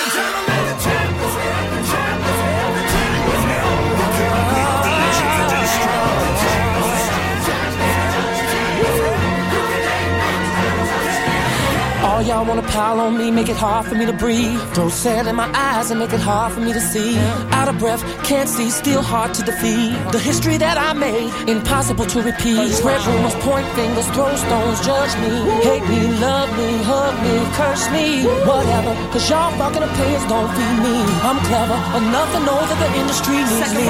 All y'all wanna pile on me, make it hard for me to breathe. Throw sand in my eyes and make it hard for me to see. Out of breath, can't see, still hard to defeat. The history that I made, impossible to repeat. Spread rumors, point fingers, throw stones, judge me. Hate me, love me, hug me, curse me, whatever. Cause y'all fucking opinions don't feed me. I'm clever enough to know that the industry needs me.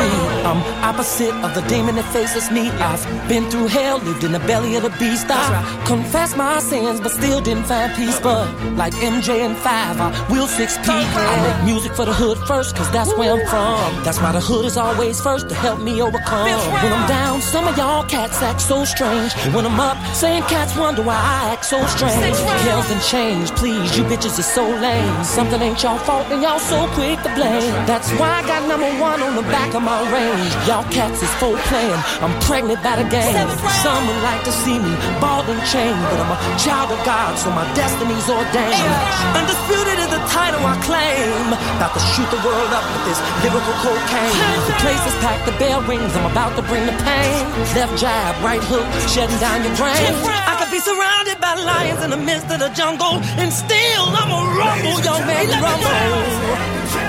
I'm opposite of the demon that faces me. I've been through hell, lived in the belly of the beast. I confess my sins, but still didn't find peace. But like MJ and Five, I will six P. I make music for the hood first, cause that's where I'm from. That's why the hood is always first to help me overcome. When I'm down, some of y'all cats act so strange. And when I'm up, saying cats wonder why I act so strange. Yells and change, please, you bitches are so lame. Something ain't y'all fault and y'all so quick to blame. That's why I got number one on the back of my range. Y'all cats is full playing. I'm pregnant by the game. Some would like to see me bald and chained, but I'm a child of God, so my destiny's ordained. Uh, undisputed is the title I claim. About to shoot the world up with this lyrical cocaine. The place is packed, the bell rings. I'm about to bring the pain. Left jab, right hook, shutting down your brain. I could be surrounded by lions in the midst of the jungle, and still I'm a rumble, young man, rumble.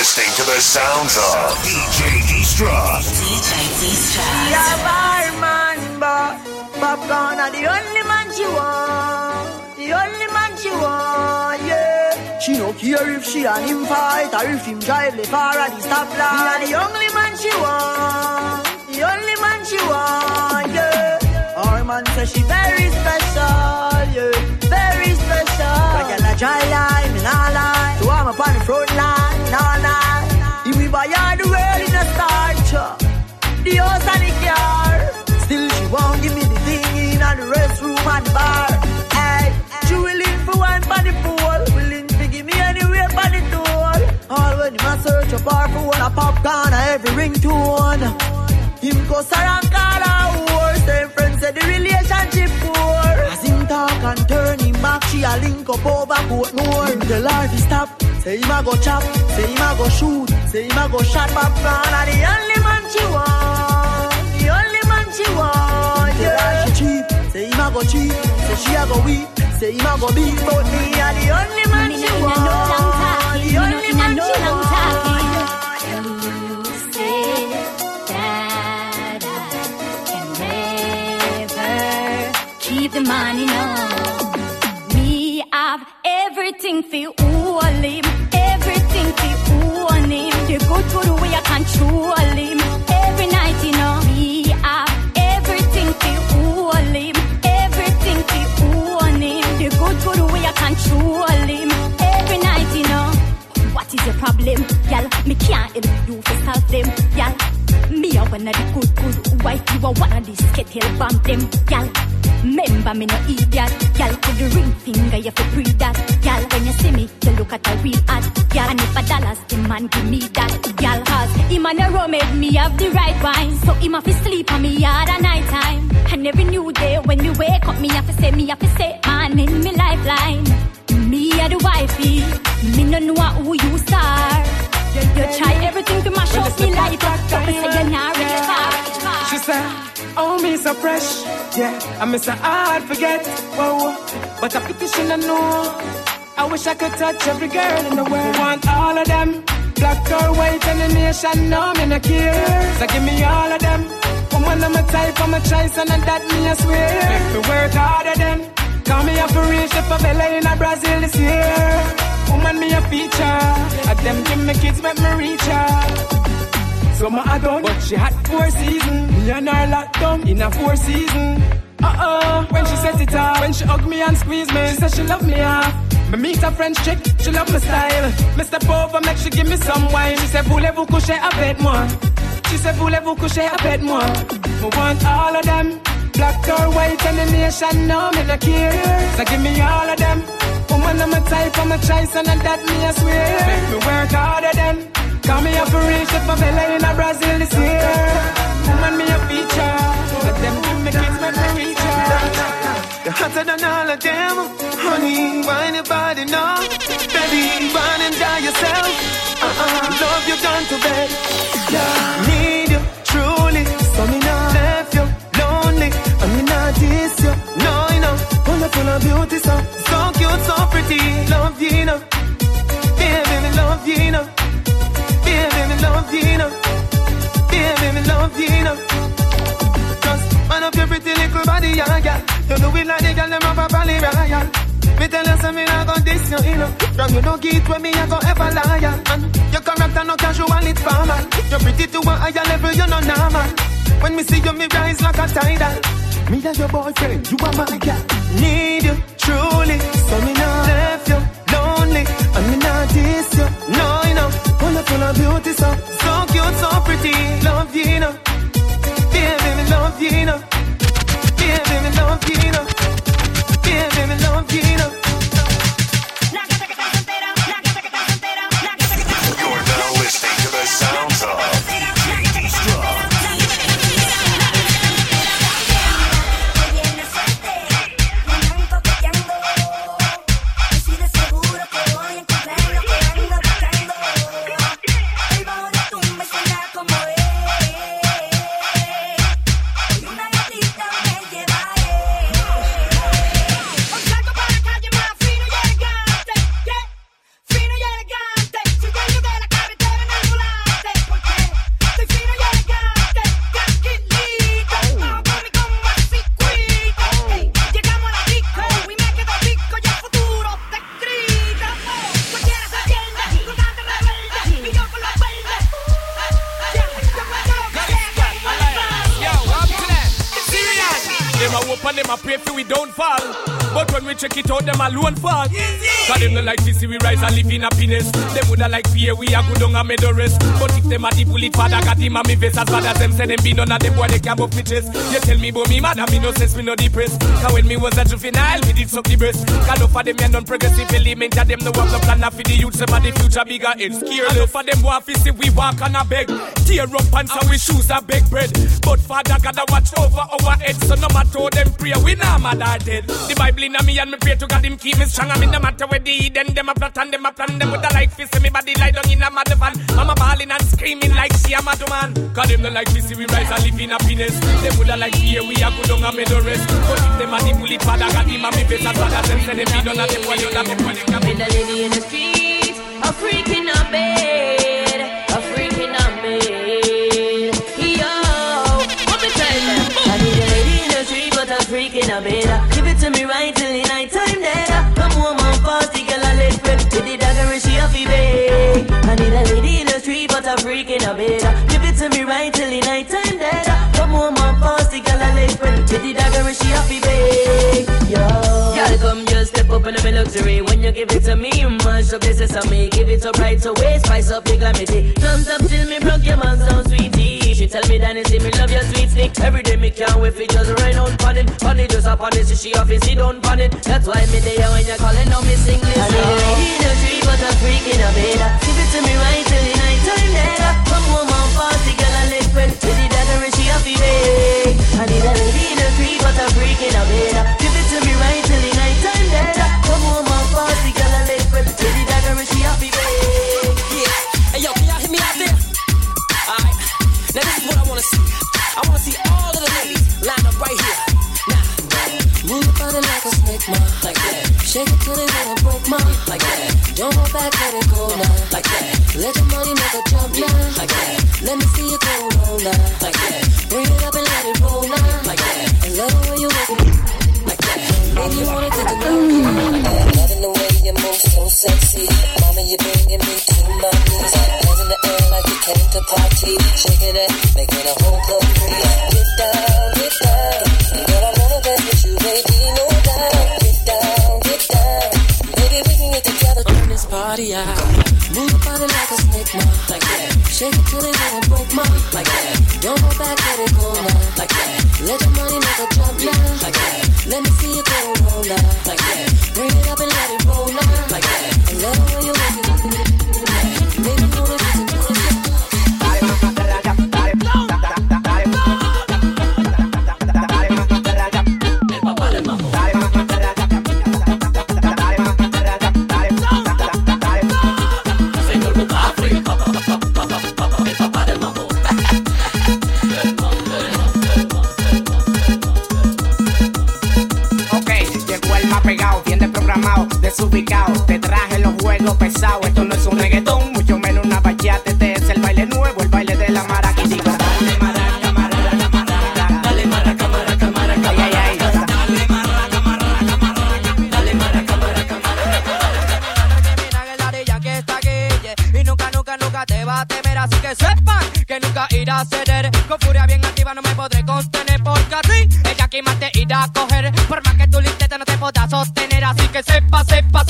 Listening to the sounds of DJ Destruct. DJ Destruct. Yeah, barman, but Popcaan are the only man she want. The only man she want, yeah. She no care if she and him fight or if him drive the far at the stoplight. Me are the only man she want. The only man she want, yeah. Our man say she very special, yeah. Very special. Like a dry line, me nah lie. So I'm up on the front line, buy all the world in a starch, the house and the car. Still she won't give me the thing in and the restroom and the bar. Hey, she willing for one for the pool, willing to give me anywhere for the tool. All when him a search up her for one a Popcaan a every ringtone. Him go around call her whore, same friends say the relationship poor. As him talk and turn him back, she a link up over Portmore. Him tell her to stop, say him a go chop, say him a go shoot, say him a go shot Popcaan. And the only man she want, the only man she want. Yeah, she cheap, say him a go cheap, say she a go weak, say him a go beat, but me a the only man she no want. no long talking, The only man she long want. You say that I can never keep the money, no. Me have everything for everything for him. The good good control him. Every night, everything for him, everything for him. The good good control him. Every night, you know. What is your problem, y'all? Me can't help you to them. Me a one of the good, good wife. You are one of the skittle bomb them, y'all. Remember me no idiot, y'all. Put the ring finger, you fi pre that, look at a real ad, y'all. And if a dollars, the man give me that, y'all. Cause him and a made me have the right wine, so him have to sleep on me hard at night time. And every new day when me wake up, me have to say, me have to say, man in me lifeline. Me a the wifey, me no know who you are. You, you try everything to mash up me life, but me say you're not ready for. She said, Oh, me so fresh, yeah. I miss her hard forget, whoa. But I she no know. I wish I could touch every girl in the world. Want all of them, black or white, and the nation know me no care. So give me all of them. Woman, I'm a type, I'm a choice, and that me I swear. Make me work harder than. Call me up for reach favela in a Brazil this year. Woman, me a feature. At them give me kids, make me reach her. Summer I done, but she had four seasons. Me and her locked down in a four season. Uh-uh, when she set it off, when she hug me and squeeze me, she said she love me off. Me meet a French chick, she love my style. Me step over, make she give me some wine. She said, voulez-vous coucher avec moi? She said, voulez-vous coucher avec moi? Me want all of them, black or white, the nation know me no care. So give me all of them. Woman, I'm a type, I'm a choice, and that me I swear. Make me work harder than. Call me up for reach the favela in a Brazil this year. Woman, me a feature. Let them give me kids, make me. You're hotter than all of them. Honey, why your body now? Baby, run and die yourself. Uh-uh, love you done to bed. Yeah. Need you, truly. So me not left you lonely. And me not diss you. No, you know. Wonderful and beauty, so, so cute, so pretty. Love you, know. Baby, me love you, know. Baby, me love you, know. Baby, me love you, know. You we like the girl, them have a valley royal. Me tell you something, I got this, you, you know. From you no get with me, I go ever liar. And your character no casual, it's formal. You're pretty to a higher level, you're not normal. When me see you, me rise like a tidal. Me and your boyfriend, you are my girl. Need you, truly. So me not left you lonely. And me not diss you. No, you know. Wonderful and beauty, so, so cute, so pretty. Love you, you know. Baby, me love you, you know. Baby, me love you, you know. Baby, love you, you them no like to see we rise and live in happiness. Them woulda like fear we a good on a meadow rest. But if them a the bullet father got him a me face as bad as them say them be none of them boy they can me chest. You tell me about me mad and me no sense me no depressed. Cause when me was a juvenile me did suck the breast. Cause of them men non progressive element of them no have no plan for the youth them a the future bigger and scared. Enough of them want to see we walk on a beg. Tear up pants and we shoes a beg bread. But father gotta watch over our head so no matter them pray we not mad or dead. The Bible in me and me pray to God him keep me strong. I mean no matter where the then them a plot and them a plan them with a like fist me body lie down in a mad van. Mama bawling and screaming like she a mad man. Cause them no like to see we rise and live in happiness. Them woulda like here we a go down and made the rest. But if them a the bullet father got him and me bad as them say them be none of them boy you them they can With a lady in the street, a freak in a bed, but a freak in a bed. Give it to me right till the night time girl, I let rip to the dagger and she happy beg. Yo, girl, come just step up in my luxury. When you give it to me, you mash up this is on me. Give it up right away, spice up the glamity. Don't stop till me broke your man sound sweetie. She tell me that see me love your sweet stick. Every day me can't wait for just ride on pon it. Pon it just up on it, so she off it, she don't pon it. That's why me there when you calling on me sing this. I need a lady in the street, but a freak in a bed. Give it to me right till the night time there. Come home and party, Get down, get down. Dance with baby, no doubt. Get down, get down. Baby, we can get together. Turn this party out. Move body like a snake. Like that. Shake it till it wanna break, ma. Like that. Don't go back, let it go pegado, bien desprogramado, desubicado. Te traje los juegos pesados. Esto no es un reggaetón, mucho menos un. Sepa, sepa, se, sepa,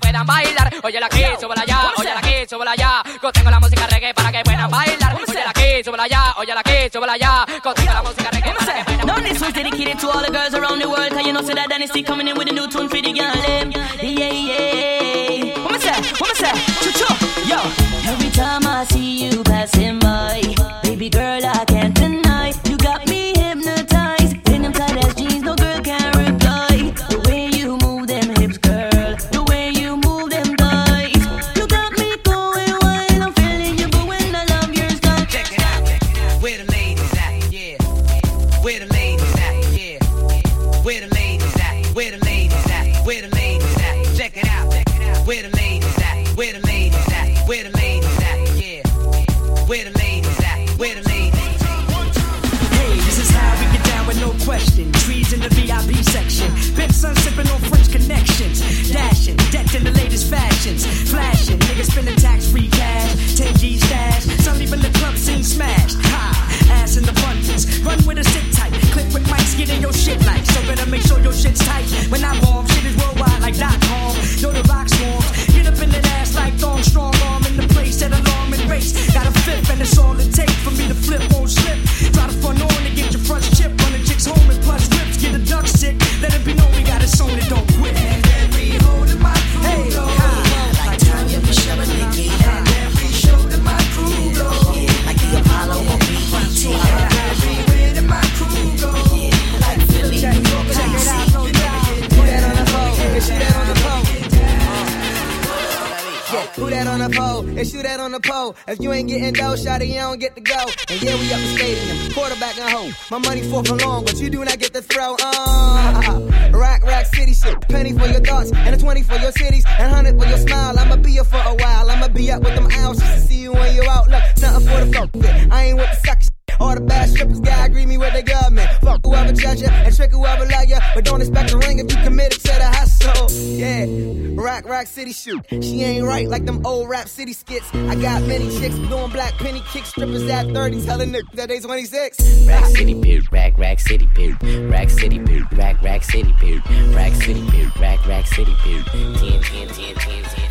bailar. Oye la que, súbela allá, oye la que, súbela allá. Contigo la música reggae para que puedan bailar. Oye la que, súbela allá, oye la que, súbela allá. Contigo la música reggae para que puedan Now this one's dedicated to all the girls around the world Cause you know say that Dynasty coming in with a new tune for the girl them Yeah, yeah. What me say, what me say, choo-choo. Yo, every time I see you passing by on the pole? And shoot that on the pole. If you ain't getting dough, shawty, you don't get to go. And yeah, we up the stadium, quarterback and home. My money fourth and long, but you do not get to throw. Uh, rack, rack, city shit. Penny for your thoughts, and a 20 for your cities, and 100 for your smile. I'ma be here for a while. I'ma be up with them owls just to see you when you're out. Look, nothing for the fuck. I ain't with the suck shit. All the bad strippers gotta agree me with the government. Fuck whoever judge you and trick whoever love you. But don't expect a ring if you committed to the hustle. Yeah, rock, rock, city shoot. She ain't right like them old rap city skits. I got many chicks doing black penny kick strippers at 30, telling niggas that they 26. Rack City period, rack rack city period, rack city period, rack rack city period, rack city period, rack rack city period, 10 10 10 10 10.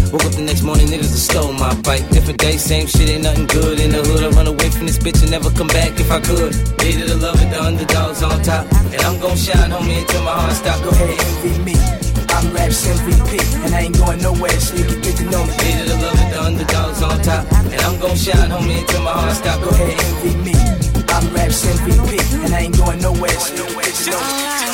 Woke up the next morning, niggas have stole my bike. Different day, same shit, ain't nothing good. In the hood, I run away from this bitch and never come back if I could. Hated the love it, the underdogs on top. And I'm gon' shine, homie, until my heart stop. Go ahead, envy me. I'm Raps MVP, and I ain't going nowhere, so you can get to know me. Hated the love it, the underdogs on top. And I'm gon' shine, homie, until my heart stop. Go ahead, envy me. I'm Raps MVP, and I ain't going nowhere, so you can get to know me.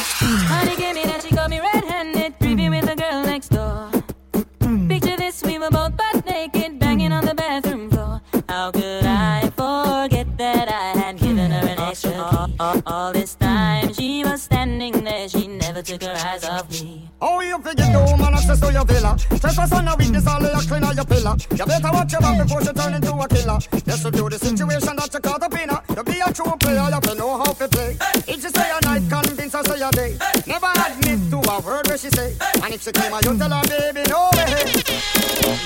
Took her eyes off me. Oh, you figure do man access to your villa. Trespass on a weakness, all of your clean on your pillar. You better watch your back before she turn into a killer. Yes, to do the situation that you call the pinner. To be a true player, you have to know how to play. If she say a night, convince her say a day. Never admit to a word where she say. And if she claim her, you tell her, baby, no way.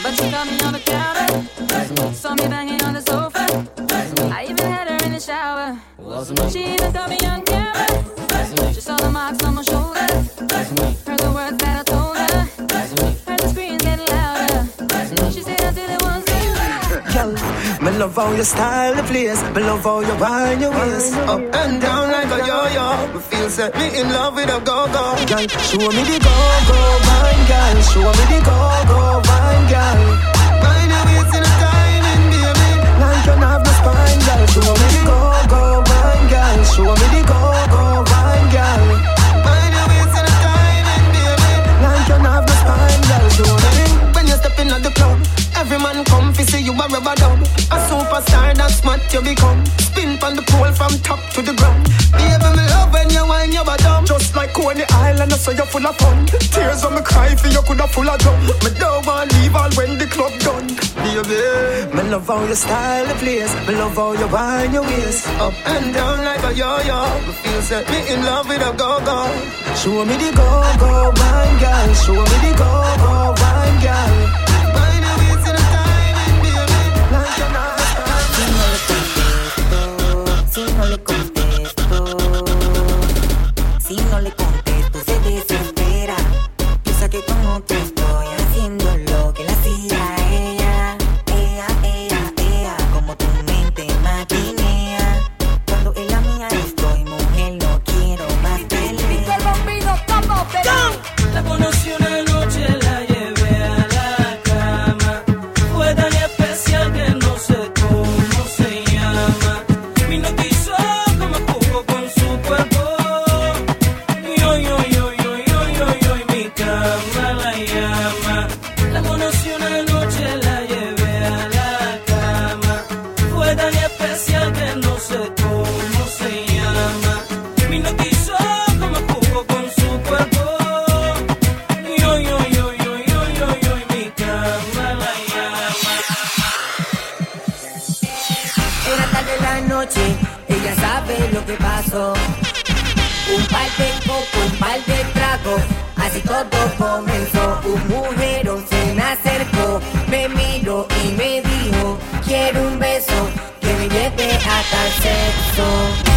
But she got me on the counter, saw me banging on the sofa. I even had her in the shower. She even got me love how you style the place. Me love how you wind your waist up and down like a yo-yo. Me feel set me in love with a go-go. Girl, show me the go-go wine, girl. Show me the go-go wine, girl. Wind your waist in a timing, baby. Like you have no spine, girl. Show me the go-go wine, girl. Show me the go-go wine, girl. Wind your waist in a timing, baby. Like you have no spine, girl. Show me when you step in at the club. Every man come fi see you a rubber dub. A superstar, that's what you become. Spin on the pole from top to the ground. Baby, me love when you whine your bottom Just like Coney Island, I say you're full of fun. Tears when me cry for you coulda full of drum. Me don't want leave all when the club done. Baby, me love how your style the place. Me love how you wine your waist. Up and down like a yo-yo. Me feel set me in love with a go-go. Show me the go-go wine, girl. Show me the go-go wine, girl Si de coco, un par de tragos, así todo comenzó. Un mujerón se me acercó, me miró y me dijo, quiero un beso que me lleve hasta el sexo.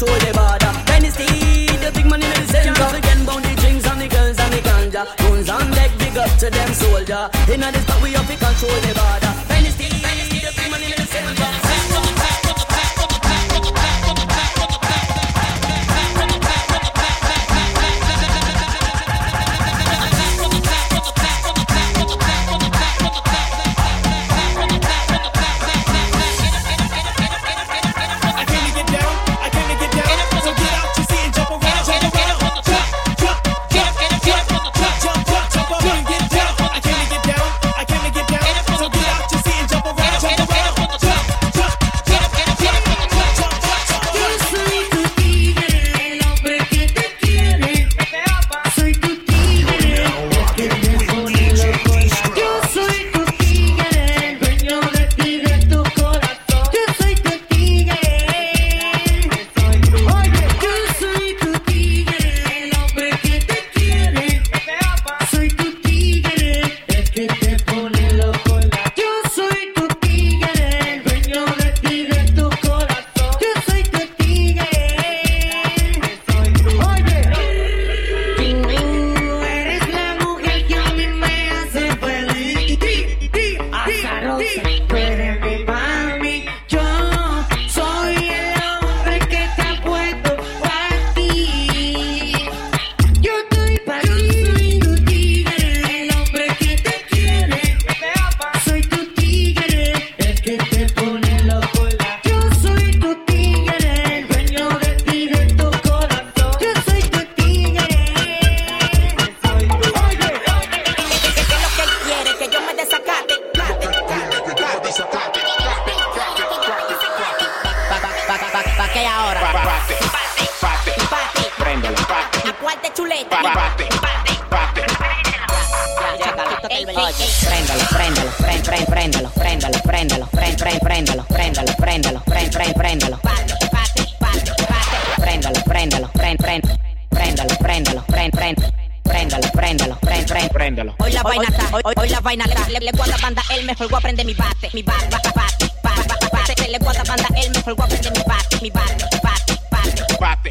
Control the border. Dynasty, the big man in the center. Can't forget about the drinks and the girls and the ganja. Guns on deck, big up to them soldier. Inna this spot we have to control the border. Dynasty, the big man in the center.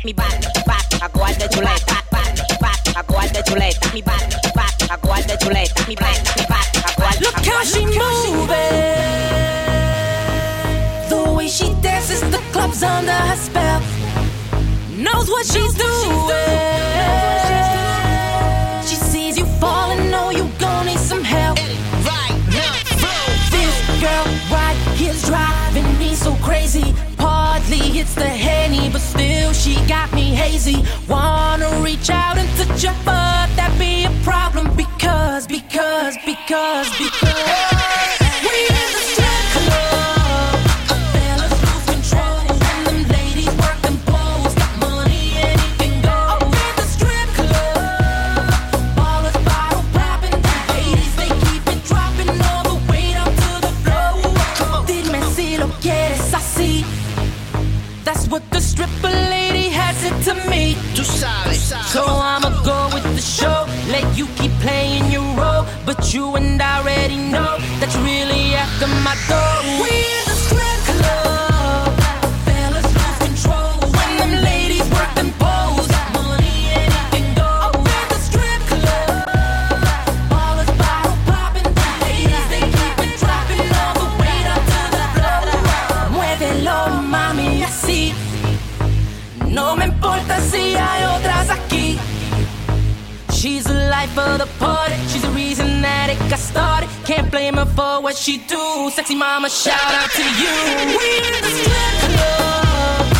me back, back, aguarda tu late, back, back, back, aguarda tu late, me back, back, aguarda tu late, me back, me back, aguarda. Look how she moving, the way she dances, the club's under her spell. Knows what she's doing. hazy. Wanna reach out and touch your butt, that be a problem because, because, because, because. started. She's the reason that it got started. Can't blame her for what she do. Sexy mama, shout out to you. We in the club.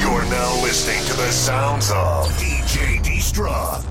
You're now listening to the sounds of DJ Destra.